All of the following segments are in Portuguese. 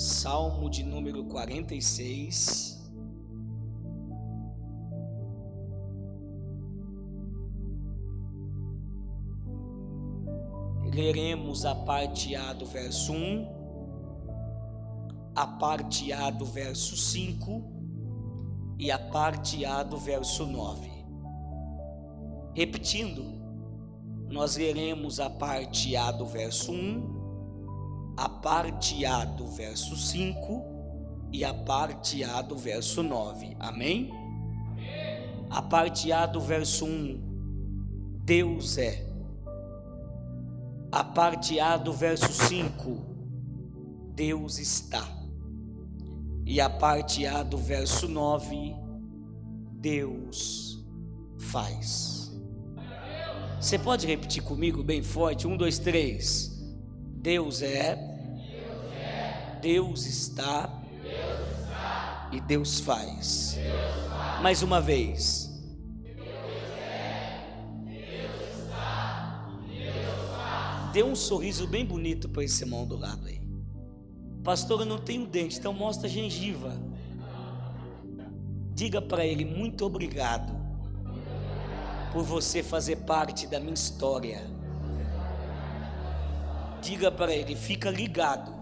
Salmo de número 46. Leremos a parte A do verso 1, a parte A do verso 5 e a parte A do verso 9. Repetindo, nós leremos a parte A do verso 1, a parte A do verso 5 e a parte A do verso 9. Amém? A parte A do verso 1, Deus é. A parte A do verso 5, Deus está. E a parte A do verso 9, Deus faz. Você pode repetir comigo bem forte? Um, dois, três. Deus é, Deus está, e Deus faz. Mais uma vez. Dê um sorriso bem bonito para esse irmão do lado aí. Pastor, eu não tenho dente, então mostra a gengiva. Diga para ele muito obrigado por você fazer parte da minha história. Diga para ele, fica ligado.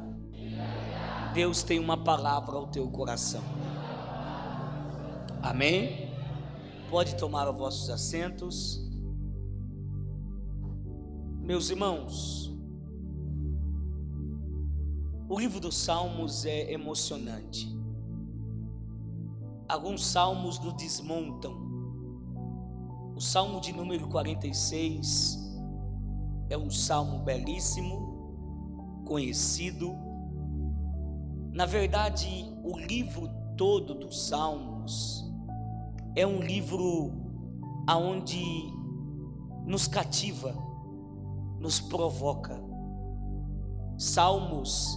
Deus tem uma palavra ao teu coração. Amém? Pode tomar os vossos assentos. Meus irmãos, o livro dos Salmos é emocionante. Alguns salmos nos desmontam o salmo de número 46 é um salmo belíssimo, conhecido. Na verdade, o livro todo dos salmos é um livro aonde nos cativa, nos provoca. Salmos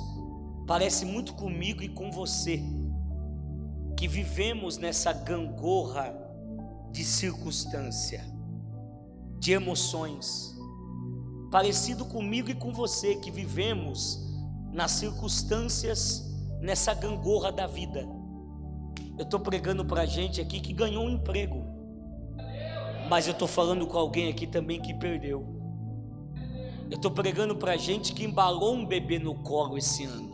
parece muito comigo e com você, que vivemos nessa gangorra de circunstância, de emoções, parecido comigo e com você que vivemos nas circunstâncias, nessa gangorra da vida. Eu estou pregando para gente aqui que ganhou um emprego, mas eu estou falando com alguém aqui também que perdeu. Eu estou pregando para gente que embalou um bebê no colo esse ano,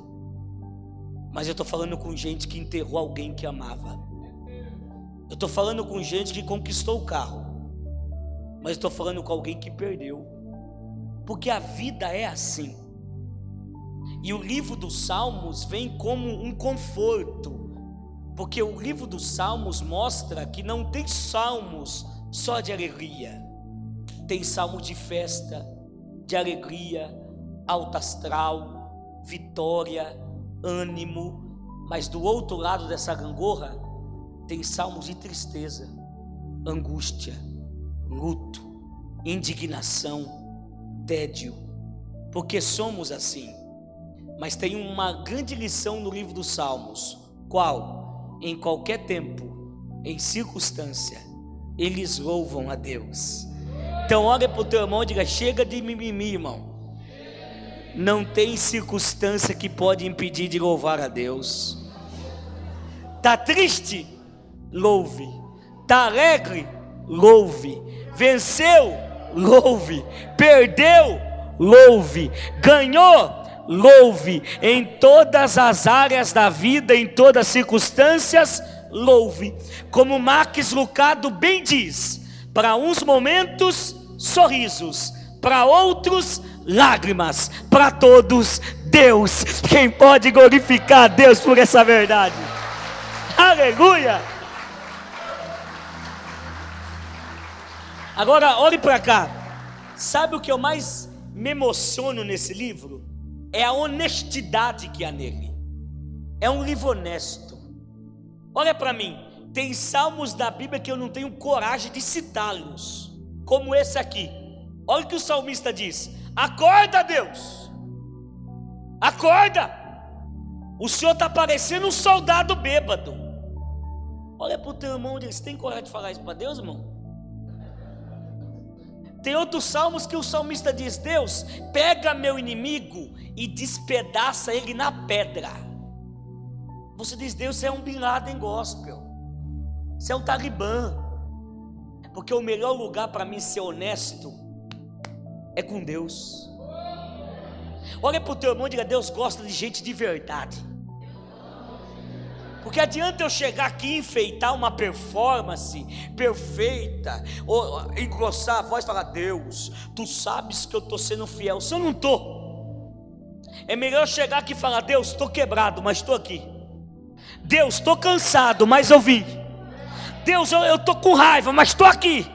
mas eu estou falando com gente que enterrou alguém que amava. Eu estou falando com gente que conquistou o carro, mas estou falando com alguém que perdeu, porque a vida é assim. E o livro dos Salmos vem como um conforto, porque o livro dos Salmos mostra que não tem salmos só de alegria, tem salmos de festa, de alegria, alto astral, vitória, ânimo, mas do outro lado dessa gangorra tem salmos de tristeza, angústia, luto, indignação, tédio, porque somos assim. Mas tem uma grande lição no livro dos Salmos, qual em qualquer tempo, em circunstância, eles louvam a Deus. Então olha para o teu irmão e diga: chega de mimimi, irmão. Não tem circunstância que pode impedir de louvar a Deus. Tá triste? louve. Está alegre? Louve. Venceu? Louve. Perdeu? Louve. Ganhou? Louve. Em todas as áreas da vida, em todas as circunstâncias, louve. Como Max Lucado bem diz: para uns momentos, sorrisos, para outros, lágrimas, para todos, Deus. Quem pode glorificar Deus por essa verdade? Aleluia! Agora, olhe para cá. Sabe o que eu mais me emociono nesse livro? É a honestidade que há nele. É um livro honesto. Olha para mim. Tem salmos da Bíblia que eu não tenho coragem de citá-los, como esse aqui. Olha o que o salmista diz: Acorda, Deus. Acorda. O Senhor está parecendo um soldado bêbado. Olha para o teu irmão, você tem coragem de falar isso para Deus, irmão? Tem outros salmos que o salmista diz: Deus, pega meu inimigo e despedaça ele na pedra. Você diz, Deus, você é um Bin Laden gospel. Você é um Talibã. Porque o melhor lugar para mim ser honesto é com Deus. Olha para o teu irmão e diga: Deus gosta de gente de verdade. Porque adianta eu chegar aqui e enfeitar uma performance perfeita, ou engrossar a voz e falar: Deus, tu sabes que eu estou sendo fiel. Se eu não estou, é melhor eu chegar aqui e falar: Deus, estou quebrado, mas estou aqui. Deus, estou cansado, mas eu vim. Deus, eu estou com raiva, mas estou aqui.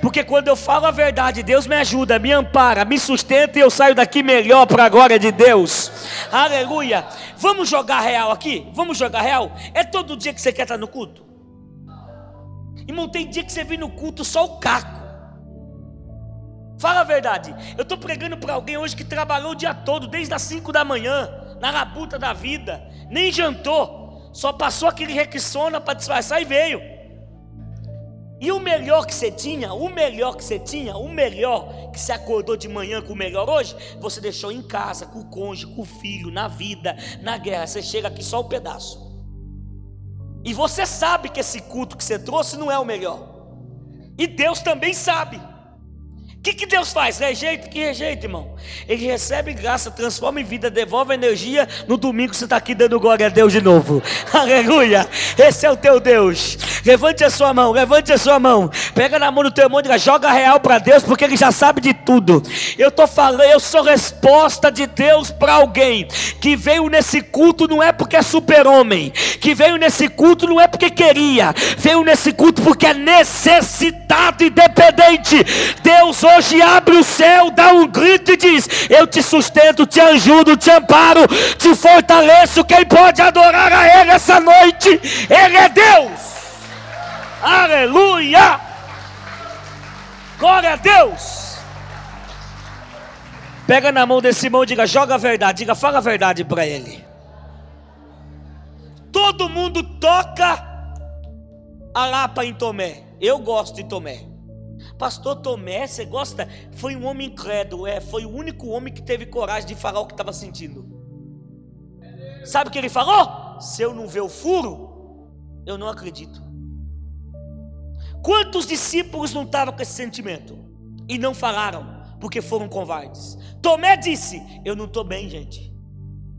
Porque quando eu falo a verdade, Deus me ajuda, me ampara, me sustenta e eu saio daqui melhor para a glória de Deus. Aleluia. Vamos jogar real aqui? Vamos jogar real? É todo dia que você quer estar no culto? Irmão, tem dia que você vem no culto só o caco. Fala a verdade. Eu estou pregando para alguém hoje que trabalhou o dia todo, desde as 5 da manhã, na labuta da vida, nem jantou, só passou aquele requissona para disfarçar e veio. E o melhor que você tinha, o melhor que você tinha, o melhor que você acordou de manhã com o melhor hoje, você deixou em casa, com o cônjuge, com o filho, na vida, na guerra. Você chega aqui só um pedaço. E você sabe que esse culto que você trouxe não é o melhor. E Deus também sabe que, que Deus faz? Rejeita? Que rejeita, irmão? Ele recebe graça, transforma em vida, devolve energia. No domingo você está aqui dando glória a Deus de novo. Aleluia! Esse é o teu Deus. Levante a sua mão, levante a sua mão. Pega na mão do teu irmão e joga real para Deus, porque Ele já sabe de tudo. Eu estou falando, eu sou resposta de Deus para alguém que veio nesse culto não é porque é super-homem, que veio nesse culto não é porque queria, veio nesse culto porque é necessitado e dependente. Deus hoje hoje abre o céu, dá um grito e diz: Eu te sustento, te ajudo, te amparo, te fortaleço. Quem pode adorar a Ele essa noite? Ele é Deus. Aleluia! Glória a Deus! Pega na mão desse irmão e diga: Joga a verdade, diga, fala a verdade para ele. Todo mundo toca a lapa em Tomé. Eu gosto de Tomé. Pastor Tomé, você gosta? Foi um homem incrédulo, é, foi o único homem que teve coragem de falar o que estava sentindo. Sabe o que ele falou? Se eu não ver o furo, eu não acredito. Quantos discípulos não estavam com esse sentimento e não falaram porque foram covardes? Tomé disse: Eu não estou bem, gente.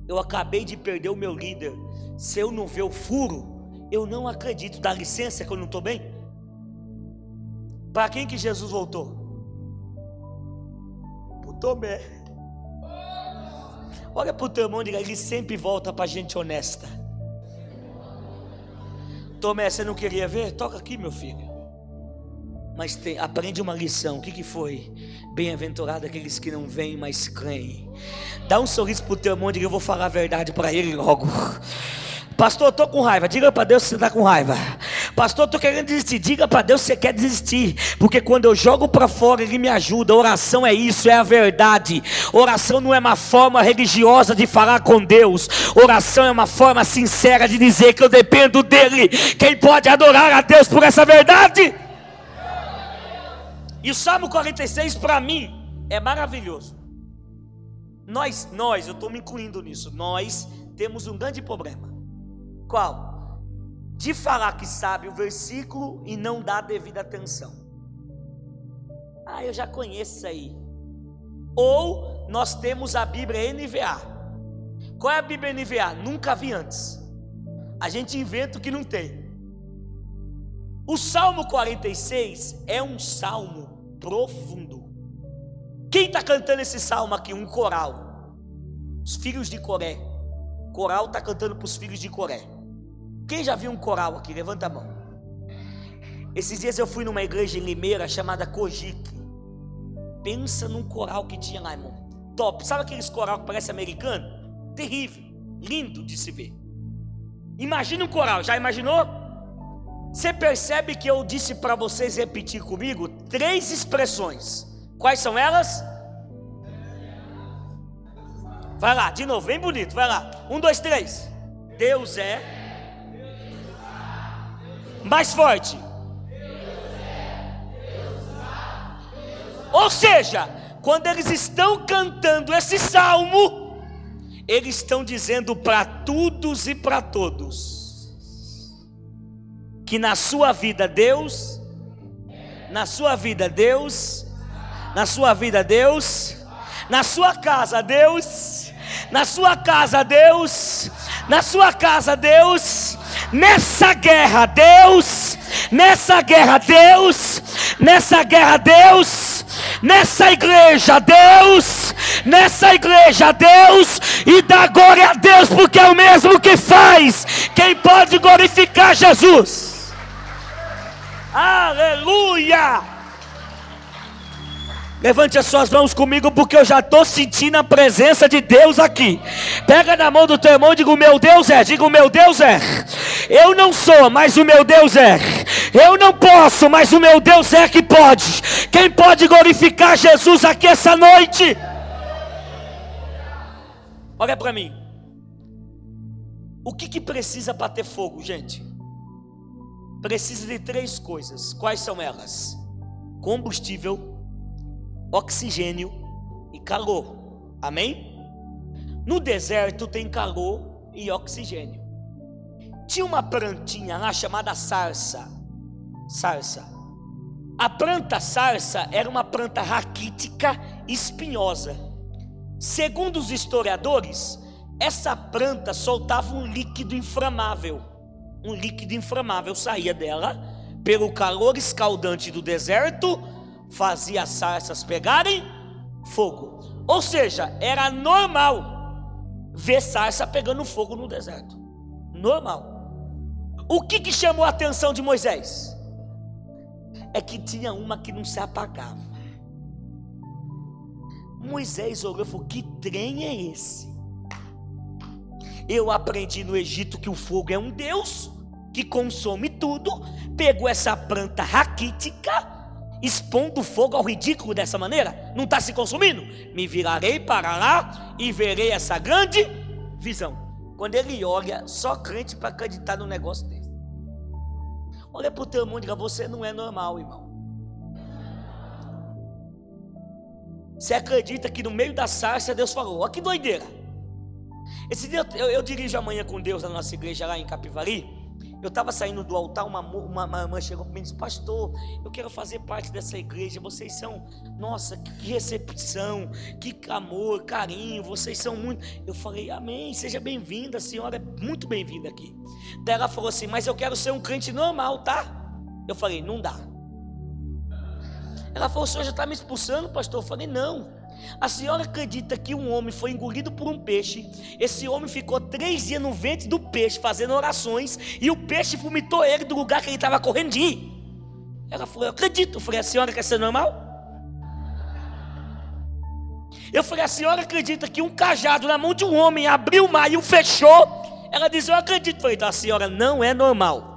Eu acabei de perder o meu líder. Se eu não ver o furo, eu não acredito. Dá licença que eu não estou bem. Para quem que Jesus voltou? Para Tomé. Olha para o teu irmão e diga: Ele sempre volta para gente honesta. Tomé, você não queria ver? Toca aqui, meu filho. Mas tem, aprende uma lição. O que, que foi? Bem-aventurado aqueles que não vêm, mas creem. Dá um sorriso para o teu irmão e diga: Eu vou falar a verdade para ele logo. Pastor, estou com raiva. Diga para Deus se você está com raiva. Pastor, estou querendo desistir. Diga para Deus se você quer desistir. Porque quando eu jogo para fora, Ele me ajuda. Oração é isso, é a verdade. Oração não é uma forma religiosa de falar com Deus. Oração é uma forma sincera de dizer que eu dependo dEle. Quem pode adorar a Deus por essa verdade? E o Salmo 46 para mim é maravilhoso. Nós, nós, eu estou me incluindo nisso. Nós temos um grande problema. Qual? De falar que sabe o versículo e não dá devida atenção. Ah, eu já conheço isso aí. Ou nós temos a Bíblia NVA. Qual é a Bíblia NVA? Nunca vi antes. A gente inventa o que não tem. O Salmo 46 é um salmo profundo. Quem está cantando esse salmo aqui? Um coral. Os filhos de Coré. Coral está cantando para os filhos de Coré. Quem já viu um coral aqui? Levanta a mão. Esses dias eu fui numa igreja em Limeira chamada Kojique. Pensa num coral que tinha lá, irmão. Top. Sabe aqueles coral que parece americano? Terrível. Lindo de se ver. Imagina um coral. Já imaginou? Você percebe que eu disse para vocês repetir comigo três expressões. Quais são elas? Vai lá, de novo, bem bonito. Vai lá. Um, dois, três. Deus é. Mais forte. Ou seja, quando eles estão cantando esse salmo, eles estão dizendo para todos e para todos que na sua vida Deus, na sua vida Deus, na sua vida Deus, na sua casa Deus, na sua casa Deus, na sua casa Deus, nessa guerra Deus, nessa guerra Deus, nessa guerra Deus, nessa igreja Deus, nessa igreja Deus e dá glória a Deus, porque é o mesmo que faz. Quem pode glorificar Jesus? Aleluia! Levante as suas mãos comigo, porque eu já estou sentindo a presença de Deus aqui. Pega na mão do teu irmão e diga: O meu Deus é. Diga: O meu Deus é. Eu não sou, mas o meu Deus é. Eu não posso, mas o meu Deus é que pode. Quem pode glorificar Jesus aqui essa noite? Olha para mim. O que, que precisa para ter fogo, gente? Precisa de três coisas. Quais são elas? Combustível oxigênio e calor. Amém? No deserto tem calor e oxigênio. Tinha uma plantinha lá chamada sarça. Sarça. A planta sarça era uma planta raquítica espinhosa. Segundo os historiadores, essa planta soltava um líquido inflamável. Um líquido inflamável saía dela pelo calor escaldante do deserto fazia as sarças pegarem fogo. Ou seja, era normal ver sarça pegando fogo no deserto. Normal. O que, que chamou a atenção de Moisés? É que tinha uma que não se apagava. Moisés olhou e falou: Que trem é esse? Eu aprendi no Egito que o fogo é um Deus que consome tudo. Pegou essa planta raquítica expondo fogo ao ridículo dessa maneira? Não está se consumindo? Me virarei para lá e verei essa grande visão. Quando ele olha, só crente para acreditar no negócio desse. Olha para o teu irmão e diga: Você não é normal, irmão. Você acredita que no meio da sarça Deus falou: Olha que doideira. Esse dia eu, eu dirijo amanhã com Deus na nossa igreja lá em Capivari. Eu estava saindo do altar, uma, uma, uma irmã chegou para mim e disse: Pastor, eu quero fazer parte dessa igreja. Vocês são, nossa, que recepção, que amor, carinho. Vocês são muito. Eu falei: Amém, seja bem-vinda, a senhora é muito bem-vinda aqui. Daí ela falou assim: Mas eu quero ser um crente normal, tá? Eu falei: Não dá. Ela falou: O senhor já está me expulsando, pastor? Eu falei: Não. A senhora acredita que um homem foi engolido por um peixe? Esse homem ficou três dias no ventre do peixe fazendo orações e o peixe vomitou ele do lugar que ele estava correndo de ir. Ela falou: Eu acredito. Eu falei: A senhora quer ser normal? Eu falei: A senhora acredita que um cajado na mão de um homem abriu o mar e o fechou? Ela disse: Eu acredito. Eu falei: Então a senhora não é normal.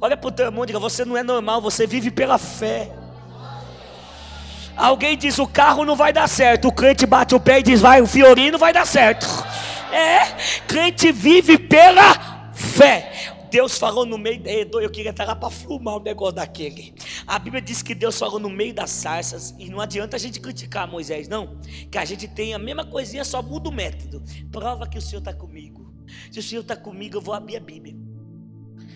Olha para o teu irmão e diga: Você não é normal, você vive pela fé. Alguém diz o carro não vai dar certo, o crente bate o pé e diz vai, o fiorino vai dar certo. É, crente vive pela fé. Deus falou no meio, eu queria estar lá para filmar o negócio daquele. A Bíblia diz que Deus falou no meio das sarças, e não adianta a gente criticar Moisés, não. Que a gente tem a mesma coisinha, só muda o método. Prova que o Senhor está comigo. Se o Senhor está comigo, eu vou abrir a Bíblia.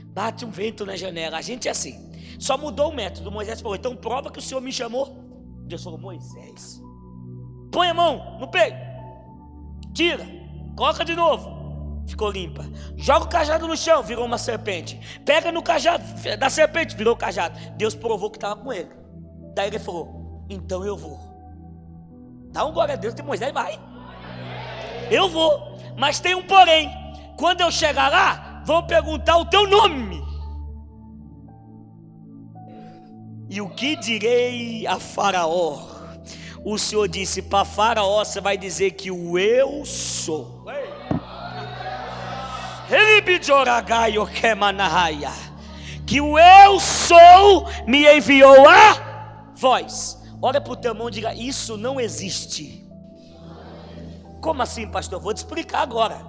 Bate um vento na janela. A gente é assim. Só mudou o método. Moisés falou: então prova que o Senhor me chamou. Deus falou: Moisés, põe a mão no peito, tira, coloca de novo, ficou limpa. Joga o cajado no chão, virou uma serpente. Pega no cajado da serpente, virou o cajado. Deus provou que estava com ele. Daí ele falou: Então eu vou. Dá um glória a Deus que Moisés vai. Eu vou, mas tem um porém. Quando eu chegar lá, vão perguntar o teu nome. E o que direi a Faraó? O Senhor disse: Para Faraó você vai dizer que o eu sou. Que o eu sou me enviou a voz. Olha para o teu mão e diga: Isso não existe. Como assim, pastor? Vou te explicar agora.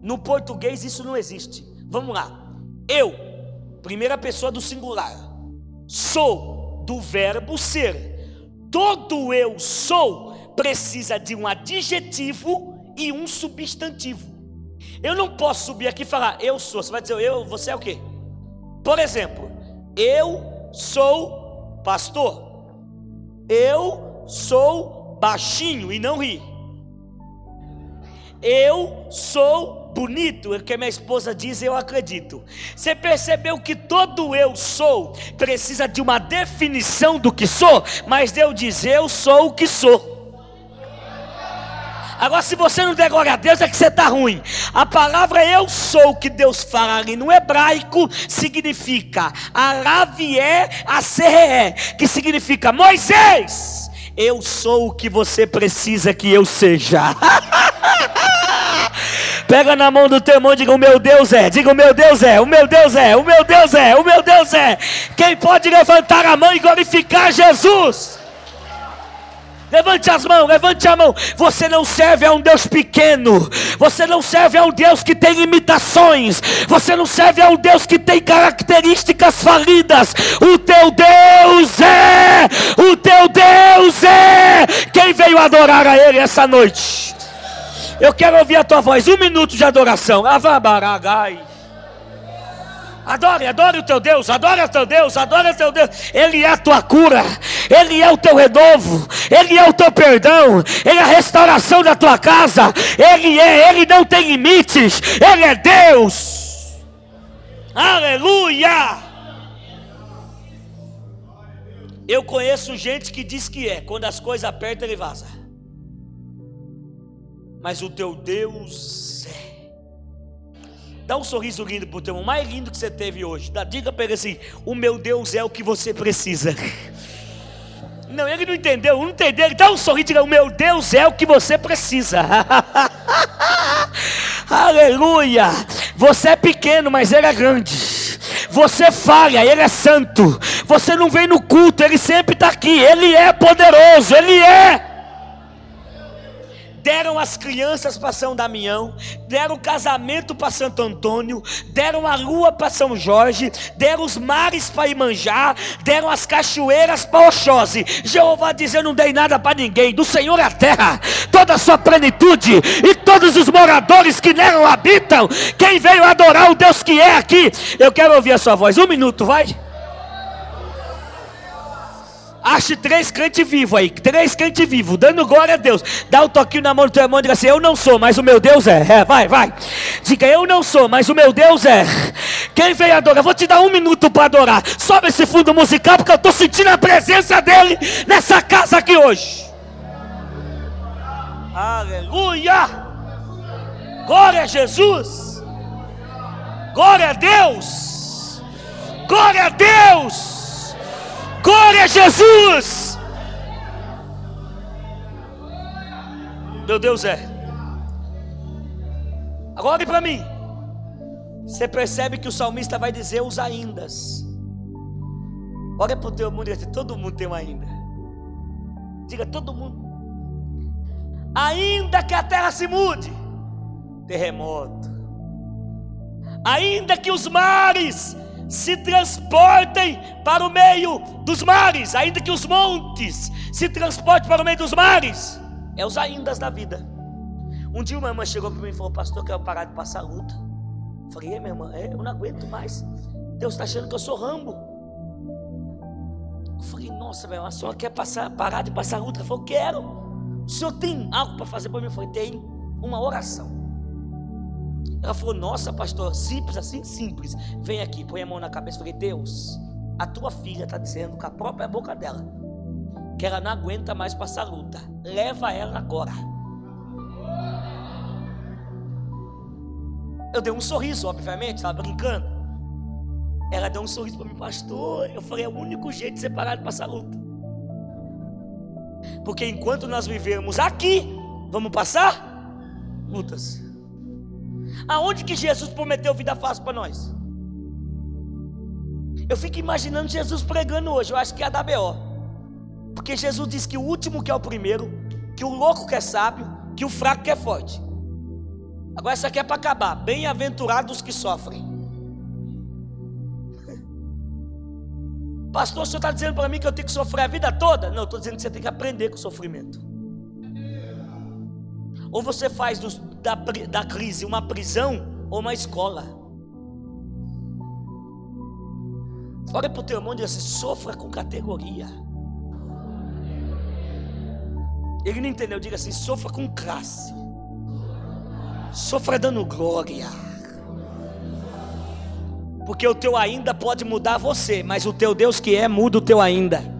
No português isso não existe. Vamos lá. Eu, primeira pessoa do singular, sou do verbo ser. Todo eu sou precisa de um adjetivo e um substantivo. Eu não posso subir aqui e falar eu sou. Você vai dizer eu, você é o quê? Por exemplo, eu sou pastor. Eu sou baixinho e não ri. Eu sou bonito, é o que minha esposa diz, eu acredito. Você percebeu que todo eu sou precisa de uma definição do que sou, mas Deus diz: eu sou o que sou. Agora, se você não der glória a Deus, é que você está ruim. A palavra eu sou que Deus fala ali no hebraico significa Aravié Aserreé, que significa Moisés, eu sou o que você precisa que eu seja. Pega na mão do teu irmão e diga: O meu Deus é, diga: O meu Deus é, o meu Deus é, o meu Deus é, o meu Deus é. Quem pode levantar a mão e glorificar Jesus? Levante as mãos, levante a mão. Você não serve a um Deus pequeno. Você não serve a um Deus que tem imitações. Você não serve a um Deus que tem características falidas. O teu Deus é. O teu Deus é. Quem veio adorar a Ele essa noite? Eu quero ouvir a tua voz. Um minuto de adoração. Avabaragai. Adore, adore o teu Deus, adore o teu Deus, adore o teu Deus. Ele é a tua cura, Ele é o teu renovo, Ele é o teu perdão, Ele é a restauração da tua casa. Ele é, Ele não tem limites, Ele é Deus. Aleluia! Eu conheço gente que diz que é, quando as coisas apertam, ele vaza. Mas o teu Deus Dá um sorriso lindo para o teu irmão, mais lindo que você teve hoje. Dá, diga para ele assim: O meu Deus é o que você precisa. Não, ele não entendeu, não entendeu. Ele dá um sorriso, diga: O meu Deus é o que você precisa. Aleluia. Você é pequeno, mas ele é grande. Você falha, ele é santo. Você não vem no culto, ele sempre está aqui. Ele é poderoso, ele é deram as crianças para São Damião, deram o casamento para Santo Antônio, deram a lua para São Jorge, deram os mares para Imanjá, deram as cachoeiras para Oxóssi. Jeová diz: Eu não dei nada para ninguém, do Senhor é a terra, toda a sua plenitude e todos os moradores que nela habitam. Quem veio adorar o Deus que é aqui, eu quero ouvir a sua voz. Um minuto, vai. Ache três crentes vivos aí, três crentes vivos, dando glória a Deus. Dá um toquinho na mão do teu irmão e diga assim: Eu não sou, mas o meu Deus é. é. Vai, vai. Diga: Eu não sou, mas o meu Deus é. Quem veio adorar? Vou te dar um minuto para adorar. Sobe esse fundo musical, porque eu estou sentindo a presença dele nessa casa aqui hoje. Aleluia! Glória a Jesus! Glória a Deus! Glória a Deus! Glória a Jesus! Meu Deus é. Agora olhe para mim. Você percebe que o salmista vai dizer os aindas. Olha para o teu mundo e diz: todo mundo tem um ainda. Diga todo mundo. Ainda que a terra se mude, terremoto. Ainda que os mares se transportem para o meio dos mares, ainda que os montes se transportem para o meio dos mares. É os aindas da vida. Um dia uma irmã chegou para mim e falou: Pastor, eu quero parar de passar luta. Eu falei: minha irmã, é, eu não aguento mais. Deus está achando que eu sou rambo. Eu falei: Nossa, meu, a senhora quer passar, parar de passar luta? Ela falou: Quero. O senhor tem algo para fazer para mim? Eu falei: Tem uma oração. Ela falou: Nossa, pastor, simples assim, simples. Vem aqui, põe a mão na cabeça. Eu falei: Deus, a tua filha está dizendo com a própria boca dela que ela não aguenta mais passar luta. Leva ela agora. Eu dei um sorriso, obviamente, estava brincando. Ela deu um sorriso para mim, pastor. Eu falei: É o único jeito de separar de passar luta. Porque enquanto nós vivermos aqui, vamos passar lutas. Aonde que Jesus prometeu vida fácil para nós? Eu fico imaginando Jesus pregando hoje, eu acho que é a da BO. Porque Jesus diz que o último que é o primeiro, que o louco que é sábio, que o fraco que é forte. Agora essa aqui é para acabar. Bem-aventurados que sofrem. Pastor, o senhor está dizendo para mim que eu tenho que sofrer a vida toda? Não, estou dizendo que você tem que aprender com o sofrimento. Ou você faz do, da, da crise uma prisão ou uma escola. Olha para o teu irmão e diz assim: sofra com categoria. Ele não entendeu, diga assim: sofra com classe. Sofra dando glória. Porque o teu ainda pode mudar você, mas o teu Deus que é muda o teu ainda.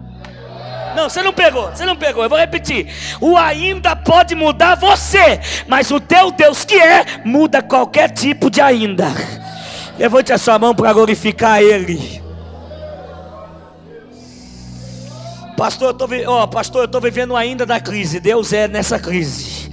Não, você não pegou, você não pegou. Eu vou repetir. O ainda pode mudar você, mas o teu Deus que é muda qualquer tipo de ainda. Levante a sua mão para glorificar Ele. Pastor, eu tô, pastor, eu estou vivendo ainda da crise. Deus é nessa crise.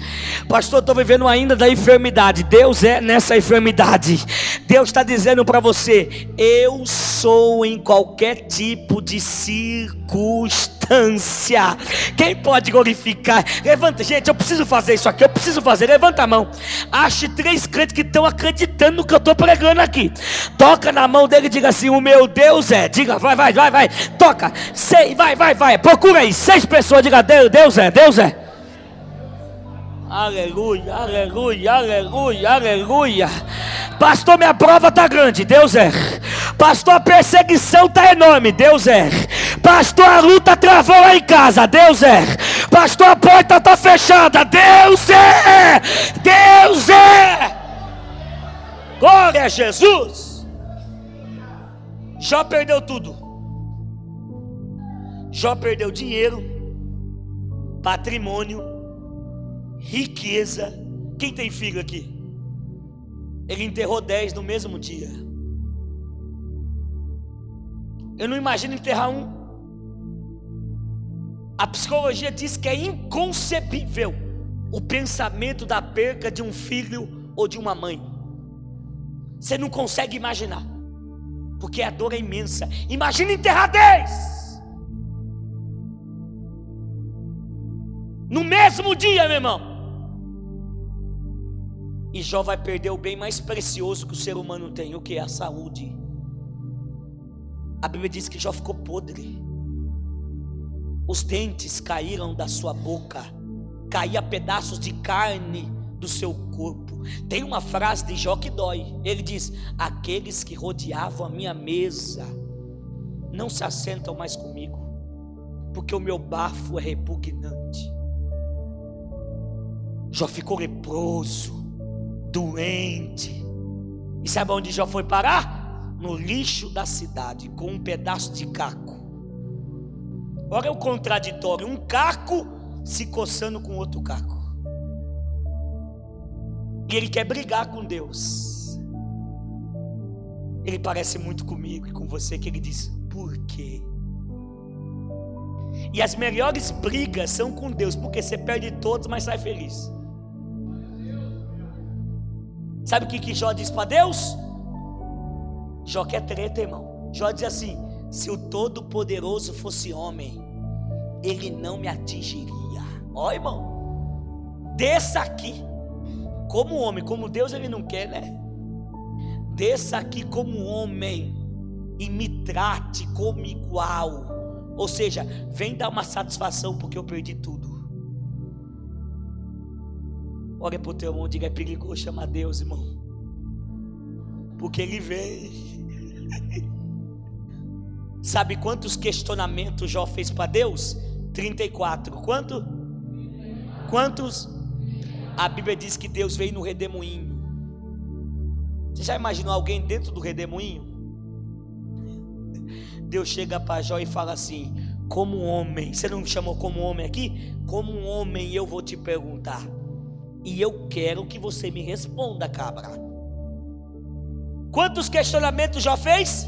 Pastor, eu estou vivendo ainda da enfermidade. Deus é nessa enfermidade. Deus está dizendo para você: Eu sou em qualquer tipo de circunstância. Quem pode glorificar? Levanta, gente, eu preciso fazer isso aqui. Eu preciso fazer. Levanta a mão. Ache três crentes que estão acreditando no que eu estou pregando aqui. Toca na mão dele e diga assim: O meu Deus é. Diga, vai, vai, vai, vai. Toca. Sei, vai, vai, vai. Procura aí. Seis pessoas. Diga, Deus, Deus é, Deus é. Aleluia, aleluia, aleluia, aleluia. Pastor, minha prova está grande, Deus é. Pastor, a perseguição está enorme, Deus é. Pastor, a luta travou lá em casa, Deus é. Pastor, a porta está fechada, Deus é. Deus é. Glória a Jesus. Jó perdeu tudo. Jó perdeu dinheiro, patrimônio, riqueza. Quem tem filho aqui? Ele enterrou dez no mesmo dia. Eu não imagino enterrar um. A psicologia diz que é inconcebível o pensamento da perca de um filho ou de uma mãe. Você não consegue imaginar, porque a dor é imensa. Imagina enterrar dez no mesmo dia, meu irmão. E Jó vai perder o bem mais precioso que o ser humano tem, o que é a saúde. A Bíblia diz que Jó ficou podre. Os dentes caíram da sua boca, caía pedaços de carne do seu corpo. Tem uma frase de Jó que dói. Ele diz: Aqueles que rodeavam a minha mesa não se assentam mais comigo, porque o meu bafo é repugnante. Jó ficou leproso doente. E sabe onde Jó foi parar? No lixo da cidade, com um pedaço de caco. Olha o contraditório: um caco se coçando com outro caco. E ele quer brigar com Deus. Ele parece muito comigo e com você, que ele diz: por quê? E as melhores brigas são com Deus, porque você perde todos, mas sai feliz. Sabe o que, que Jó diz para Deus? Jó quer treta, irmão. Jó diz assim: se o Todo-Poderoso fosse homem, ele não me atingiria. Ó, irmão, desça aqui, como homem, como Deus ele não quer, né? Desça aqui como homem e me trate como igual. Ou seja, vem dar uma satisfação porque eu perdi tudo. Olha para o teu irmão e diga: é perigoso chamar Deus, irmão. Porque Ele vem. Sabe quantos questionamentos Jó fez para Deus? 34. Quanto? Quantos? A Bíblia diz que Deus veio no redemoinho. Você já imaginou alguém dentro do redemoinho? Deus chega para Jó e fala assim: Como homem, você não me chamou como homem aqui? Como homem eu vou te perguntar. E eu quero que você me responda, cabra. Quantos questionamentos já fez?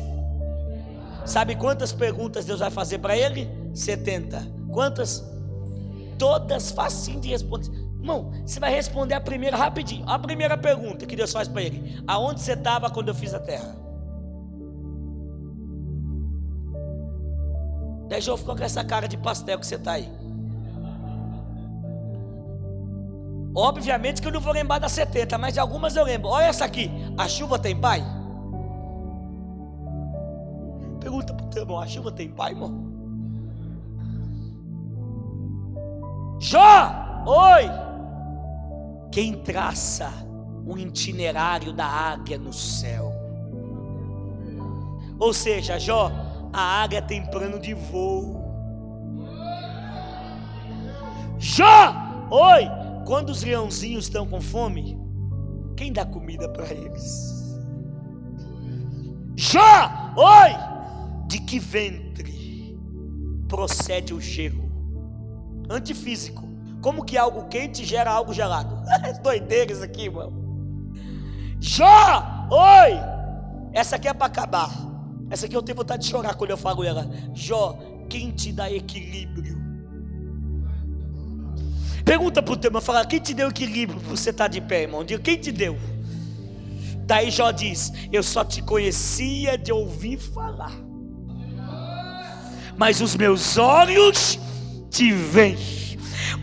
Sabe quantas perguntas Deus vai fazer para ele? 70. Quantas? Todas facinho de responder. Irmão, você vai responder a primeira rapidinho. A primeira pergunta que Deus faz para ele: Aonde você estava quando eu fiz a terra? Daí João ficou com essa cara de pastel que você está aí. Obviamente que eu não vou lembrar das 70, mas de algumas eu lembro. Olha essa aqui. A chuva tem pai? Pergunta para o teu irmão: a chuva tem pai, irmão? Jó! Oi! quem traça o itinerário da águia no céu. Ou seja, Jó, a águia tem plano de voo. Jó, oi, quando os leãozinhos estão com fome, quem dá comida para eles? Jó, oi, de que ventre procede o gelo? Antifísico. Como que algo quente gera algo gelado? Doideira isso aqui, irmão. Jó, oi, essa aqui é para acabar. Essa aqui eu tenho vontade de chorar quando eu falo ela. Jó, quem te dá equilíbrio? Pergunta para o teu irmão, fala, quem te deu equilíbrio para você estar tá de pé, irmão? Diga, quem te deu? Daí Jó diz: Eu só te conhecia de ouvir falar, mas os meus olhos te veem.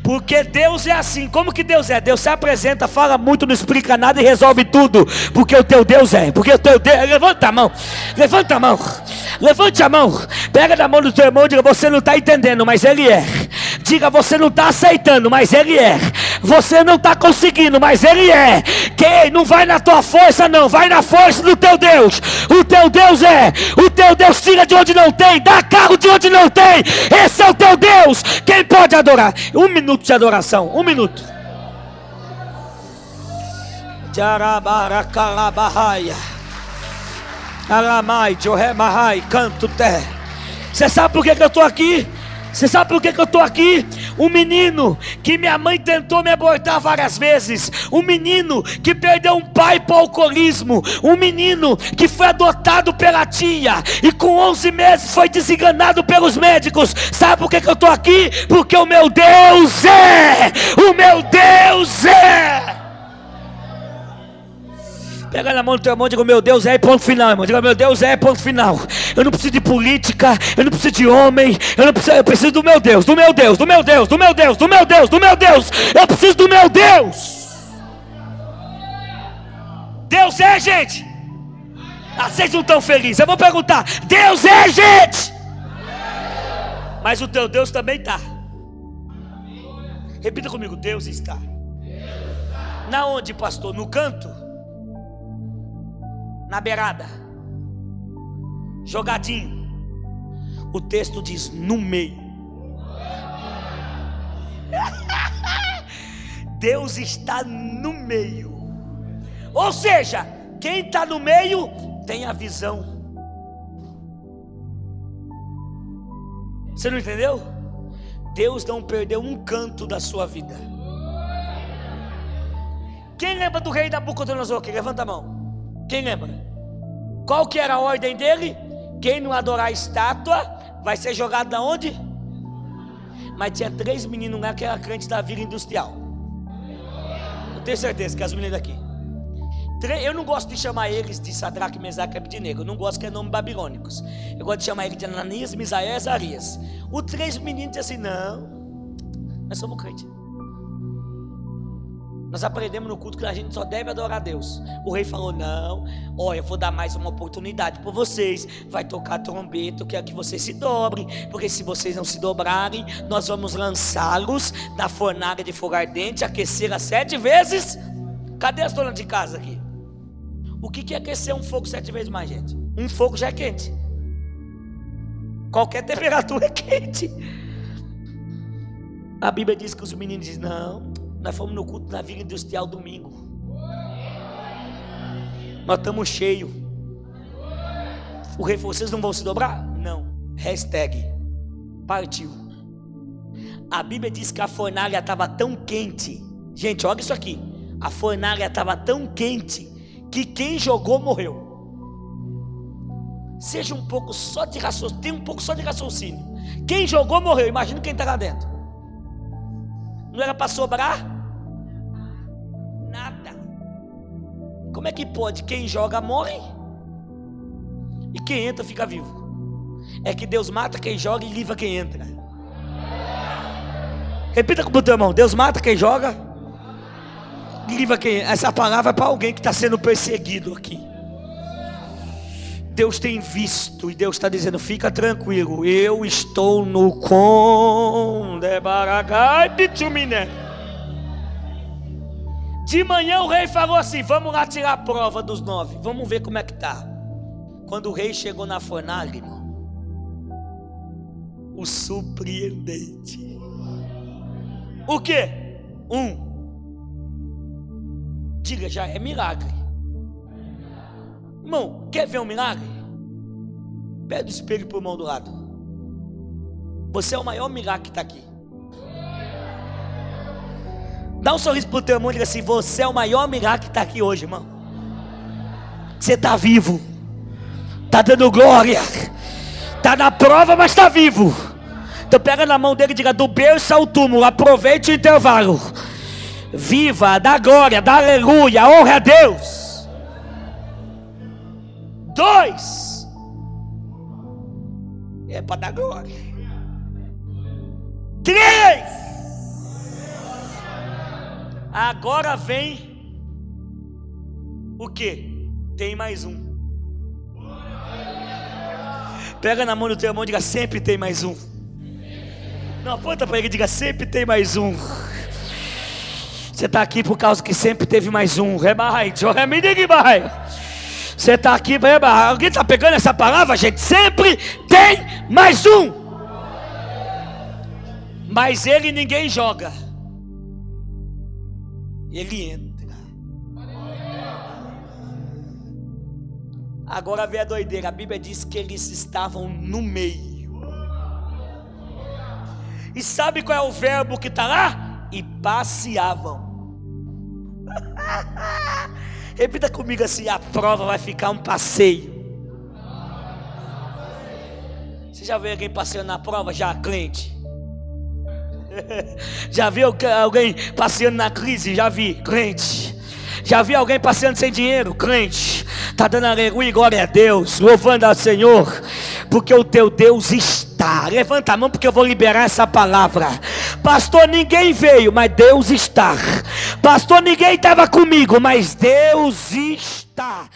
Porque Deus é assim. Como que Deus é? Deus se apresenta, fala muito, não explica nada e resolve tudo. Porque o teu Deus é. Porque o teu Deus. Levanta a mão. Levanta a mão. Levante a mão. Pega na mão do teu irmão e diga: Você não está entendendo, mas Ele é. Diga: Você não está aceitando, mas Ele é. Você não está conseguindo, mas Ele é. Quem não vai na tua força, não. Vai na força do teu Deus. O teu Deus é. O teu Deus tira de onde não tem. Dá carro de onde não tem. Esse é o teu Deus. Quem pode adorar? Um minuto de adoração. Um minuto. Alamai, canto. Você sabe por que eu estou aqui? Você sabe por que, que eu estou aqui? Um menino que minha mãe tentou me abortar várias vezes. Um menino que perdeu um pai para o alcoolismo. Um menino que foi adotado pela tia e com 11 meses foi desenganado pelos médicos. Sabe por que, que eu estou aqui? Porque o meu Deus é! O meu Deus é! Pega na mão do teu irmão e diga: Meu Deus é ponto final, irmão. Diga: Meu Deus é ponto final. Eu não preciso de política, eu não preciso de homem, eu não preciso, eu preciso do meu Deus, do meu Deus, do meu Deus, do meu Deus, do meu Deus, do meu Deus. Eu preciso do meu Deus. Deus é, gente. Ah, vocês não estão felizes. Eu vou perguntar: Deus é, gente. Mas o teu Deus também está. Repita comigo: Deus está. Na onde, pastor? No canto? Na beirada, jogadinho. O texto diz no meio. Deus está no meio. Ou seja, quem está no meio tem a visão. Você não entendeu? Deus não perdeu um canto da sua vida. Quem lembra do rei Nabucodonosor? Levanta a mão. Quem lembra? Qual que era a ordem dele? Quem não adorar a estátua vai ser jogado da onde? Mas tinha três meninos lá que eram crentes da vida industrial. Eu tenho certeza que as meninas daqui. Eu não gosto de chamar eles de Sadraque, Mesaque e Abednego. Eu não gosto que é nome babilônicos. Eu gosto de chamar eles de Ananias, Misael e Azarias. Os três meninos disseram assim: não, nós somos crentes. Nós aprendemos no culto que a gente só deve adorar a Deus. O rei falou: Não, olha, eu vou dar mais uma oportunidade para vocês. Vai tocar trombeta, eu quero que vocês se dobrem. Porque se vocês não se dobrarem, nós vamos lançá-los na fornalha de fogo ardente, aquecer sete vezes. Cadê as donas de casa aqui? O que é aquecer um fogo sete vezes mais, gente? Um fogo já é quente. Qualquer temperatura é quente. A Bíblia diz que os meninos dizem: Não. Nós fomos no culto da Vila Industrial domingo. Nós estamos cheios. O rei falou: vocês não vão se dobrar? Não. Hashtag partiu. A Bíblia diz que a fornalha estava tão quente. Gente, olha isso aqui. A fornalha estava tão quente que quem jogou morreu. Seja um pouco só de raciocínio, tem um pouco só de raciocínio. Quem jogou morreu. Imagina quem está lá dentro. Não era para sobrar? Como é que pode? Quem joga morre e quem entra fica vivo. É que Deus mata quem joga e livra quem entra. Repita com o teu irmão: Deus mata quem joga, livra quem. Essa palavra é para alguém que está sendo perseguido aqui. Deus tem visto e Deus está dizendo: fica tranquilo, eu estou no Conde Baragai Bitumine. De manhã o rei falou assim: Vamos lá tirar a prova dos nove, vamos ver como é que tá. Quando o rei chegou na fornalha, irmão, o surpreendente. O que? Um. Diga já, é milagre. Irmão, quer ver um milagre? Pede o espelho para o irmão do lado. Você é o maior milagre que está aqui. Dá um sorriso para o teu irmão e diga assim: Você é o maior milagre que está aqui hoje, irmão. Você está vivo, está dando glória, está na prova, mas está vivo. Então pega na mão dele e diga: Do berço ao túmulo, aproveite o intervalo. Viva, dá glória, dá aleluia, honra a Deus. Dois, é para dar glória. Três, Agora vem o que? Tem mais um. Pega na mão do teu irmão e diga: sempre tem mais um. Não, aponta para ele e diga: sempre tem mais um. Você está aqui por causa que sempre teve mais um. Você está aqui, alguém está pegando essa palavra, gente? Sempre tem mais um. Mas ele ninguém joga ele entra. Agora vem a doideira. A Bíblia diz que eles estavam no meio. E sabe qual é o verbo que está lá? E passeavam. Repita comigo assim: a prova vai ficar um passeio. Você já viu alguém passeando na prova? Já, crente? Já viu alguém passeando na crise? Já vi, crente. Já vi alguém passeando sem dinheiro? Crente. Está dando aleluia glória a Deus, louvando ao Senhor, porque o teu Deus está. Levanta a mão porque eu vou liberar essa palavra. Pastor, ninguém veio, mas Deus está. Pastor, ninguém estava comigo, mas Deus está.